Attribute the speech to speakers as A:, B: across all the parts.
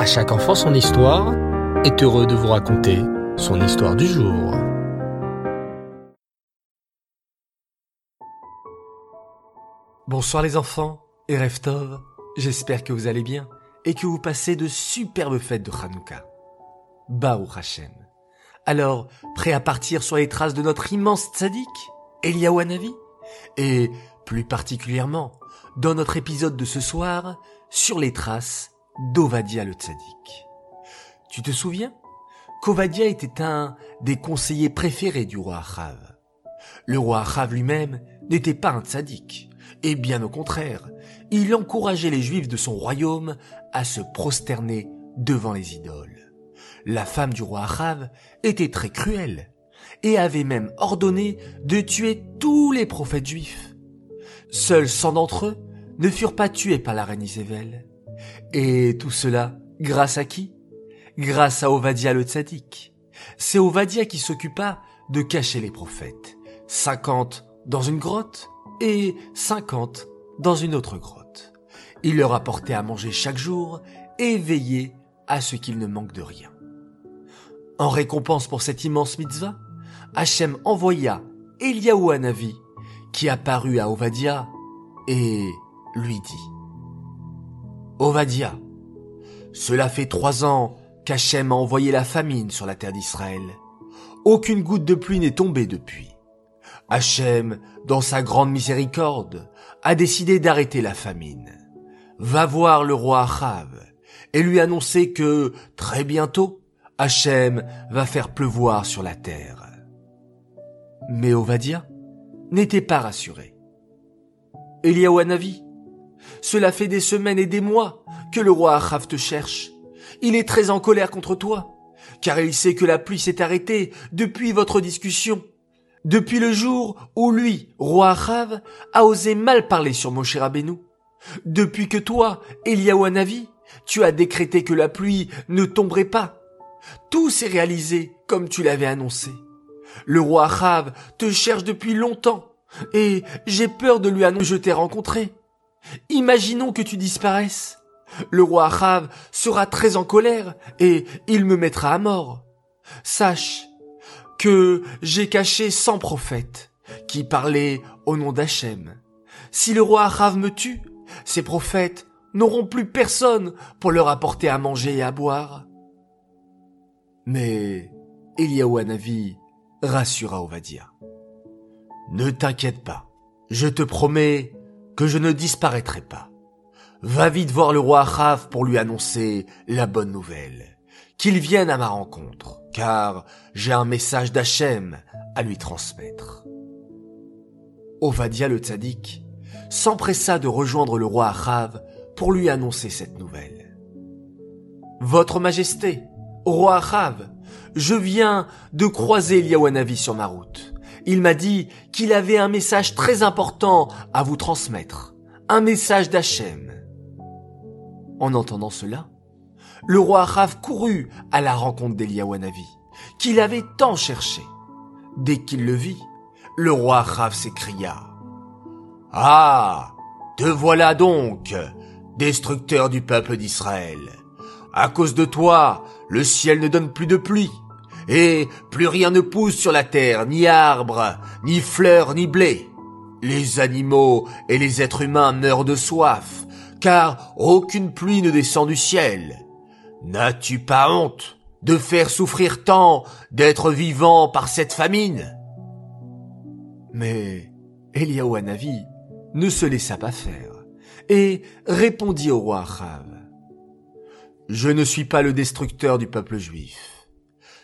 A: À chaque enfant son histoire est heureux de vous raconter son histoire du jour.
B: Bonsoir les enfants et Reftov, j'espère que vous allez bien et que vous passez de superbes fêtes de Hanouka. Baruch Hashem. Alors, prêt à partir sur les traces de notre immense tzaddik, Eliyahu Et plus particulièrement, dans notre épisode de ce soir, sur les traces d'Ovadia le tzaddik. Tu te souviens? qu'Ovadia était un des conseillers préférés du roi Achav. Le roi Achav lui-même n'était pas un tzaddik, et bien au contraire, il encourageait les juifs de son royaume à se prosterner devant les idoles. La femme du roi Achav était très cruelle, et avait même ordonné de tuer tous les prophètes juifs. Seuls cent d'entre eux ne furent pas tués par la reine Isével. Et tout cela, grâce à qui? Grâce à Ovadia le tzaddik. C'est Ovadia qui s'occupa de cacher les prophètes. Cinquante dans une grotte et cinquante dans une autre grotte. Il leur apportait à manger chaque jour et veillait à ce qu'ils ne manquent de rien. En récompense pour cette immense mitzvah, Hachem envoya Eliaou Hanavi, qui apparut à Ovadia et lui dit Ovadia, cela fait trois ans qu'Hachem a envoyé la famine sur la terre d'Israël. Aucune goutte de pluie n'est tombée depuis. Hachem, dans sa grande miséricorde, a décidé d'arrêter la famine. Va voir le roi Achav et lui annoncer que, très bientôt, Hachem va faire pleuvoir sur la terre. Mais Ovadia n'était pas rassuré. Eliaou Hanavi, cela fait des semaines et des mois que le roi Achav te cherche. Il est très en colère contre toi, car il sait que la pluie s'est arrêtée depuis votre discussion. Depuis le jour où lui, roi Achav, a osé mal parler sur Moshe Rabbeinu. Depuis que toi, Eliaou Hanavi, tu as décrété que la pluie ne tomberait pas. Tout s'est réalisé comme tu l'avais annoncé. Le roi Achav te cherche depuis longtemps, et j'ai peur de lui annoncer que je t'ai rencontré. Imaginons que tu disparaisses. Le roi Achav sera très en colère, et il me mettra à mort. Sache que j'ai caché cent prophètes qui parlaient au nom d'Hachem. Si le roi Achav me tue, ces prophètes n'auront plus personne pour leur apporter à manger et à boire. Mais Eliaou Hanavi rassura Ovadia. Ne t'inquiète pas, je te promets que je ne disparaîtrai pas. Va vite voir le roi Achav pour lui annoncer la bonne nouvelle, qu'il vienne à ma rencontre, car j'ai un message d'Hachem à lui transmettre. Ovadia le tzaddik s'empressa de rejoindre le roi Achav pour lui annoncer cette nouvelle. Votre Majesté, roi Achav, je viens de croiser Eliawanavi sur ma route. Il m'a dit qu'il avait un message très important à vous transmettre. Un message d'Hachem. En entendant cela, le roi Achav courut à la rencontre d'Eliawanavi, qu'il avait tant cherché. Dès qu'il le vit, le roi Achav s'écria. Ah! Te voilà donc, destructeur du peuple d'Israël. À cause de toi, le ciel ne donne plus de pluie, et plus rien ne pousse sur la terre, ni arbre, ni fleurs, ni blé. Les animaux et les êtres humains meurent de soif, car aucune pluie ne descend du ciel. N'as-tu pas honte de faire souffrir tant d'êtres vivants par cette famine? Mais Eliaou Hanavi ne se laissa pas faire et répondit au roi Achav. Je ne suis pas le destructeur du peuple juif.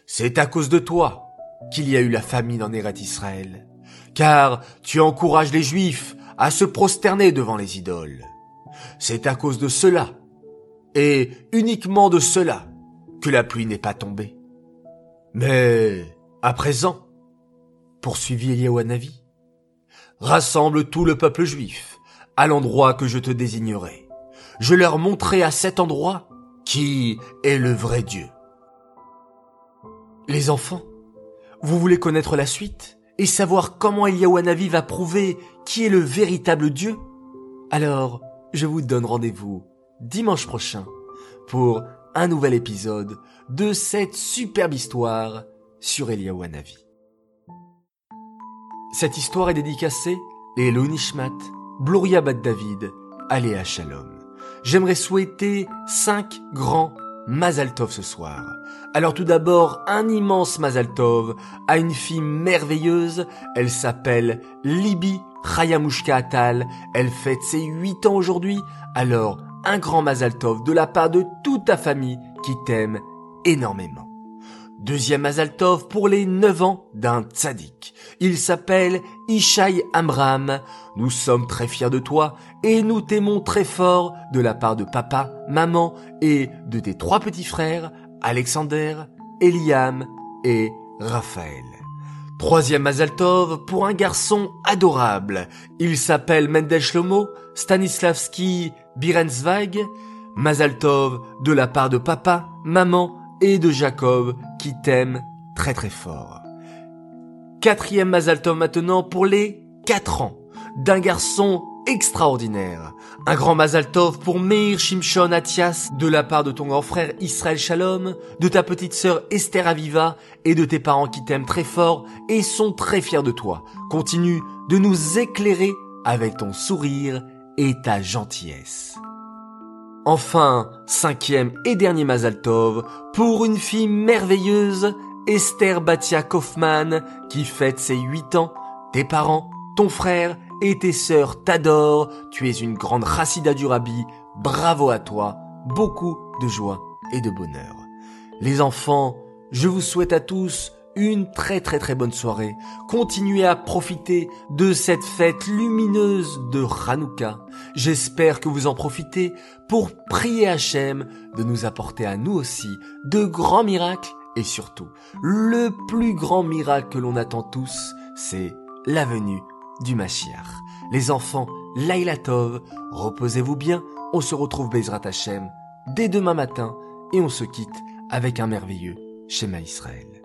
B: C'est à cause de toi qu'il y a eu la famine en Erat Israël, car tu encourages les juifs à se prosterner devant les idoles. C'est à cause de cela, et uniquement de cela, que la pluie n'est pas tombée. Mais, à présent, poursuivit Eliaou Hanavi, rassemble tout le peuple juif à l'endroit que je te désignerai. Je leur montrerai à cet endroit qui est le vrai Dieu. Les enfants, vous voulez connaître la suite et savoir comment Eliaou Hanavi va prouver qui est le véritable Dieu? Alors, je vous donne rendez-vous dimanche prochain pour un nouvel épisode de cette superbe histoire sur Eliyahu Hanavi. Cette histoire est dédicacée Elon Nishmat, Bloria Bat David, Aléa Shalom. J'aimerais souhaiter cinq grands Mazal Tov ce soir. Alors tout d'abord, un immense Mazal Tov à une fille merveilleuse. Elle s'appelle Libi Chayamushka Atal. Elle fête ses huit ans aujourd'hui. Alors, un grand Mazal Tov de la part de toute ta famille qui t'aime énormément. Deuxième Mazal Tov pour les 9 ans d'un tzaddik. Il s'appelle Ishaï Amram. Nous sommes très fiers de toi et nous t'aimons très fort de la part de papa, maman et de tes trois petits frères, Alexander, Eliam et Raphaël. Troisième Mazal Tov pour un garçon adorable. Il s'appelle Mendel Shlomo Stanislavski Birenzweig. Mazal Tov de la part de papa, maman et de Jacob qui t'aime très très fort. Quatrième Mazal Tov maintenant pour les 4 ans d'un garçon extraordinaire. Un grand Mazal Tov pour Meir Shimshon Atias de la part de ton grand frère Israël Shalom, de ta petite sœur Esther Aviva et de tes parents qui t'aiment très fort et sont très fiers de toi. Continue de nous éclairer avec ton sourire et ta gentillesse. Enfin, cinquième et dernier Mazal Tov pour une fille merveilleuse, Esther Batia Kaufman, qui fête ses huit ans. Tes parents, ton frère et tes sœurs t'adorent. Tu es une grande Rassida du Rabbi. Bravo à toi. Beaucoup de joie et de bonheur. Les enfants, je vous souhaite à tous une très très très bonne soirée. Continuez à profiter de cette fête lumineuse de Hanouka. J'espère que vous en profitez pour prier Hachem de nous apporter à nous aussi de grands miracles et surtout, le plus grand miracle que l'on attend tous, c'est la venue du Mashiach. Les enfants, Laila Tov, reposez-vous bien, on se retrouve Bezrat Hachem dès demain matin et on se quitte avec un merveilleux schéma Israël.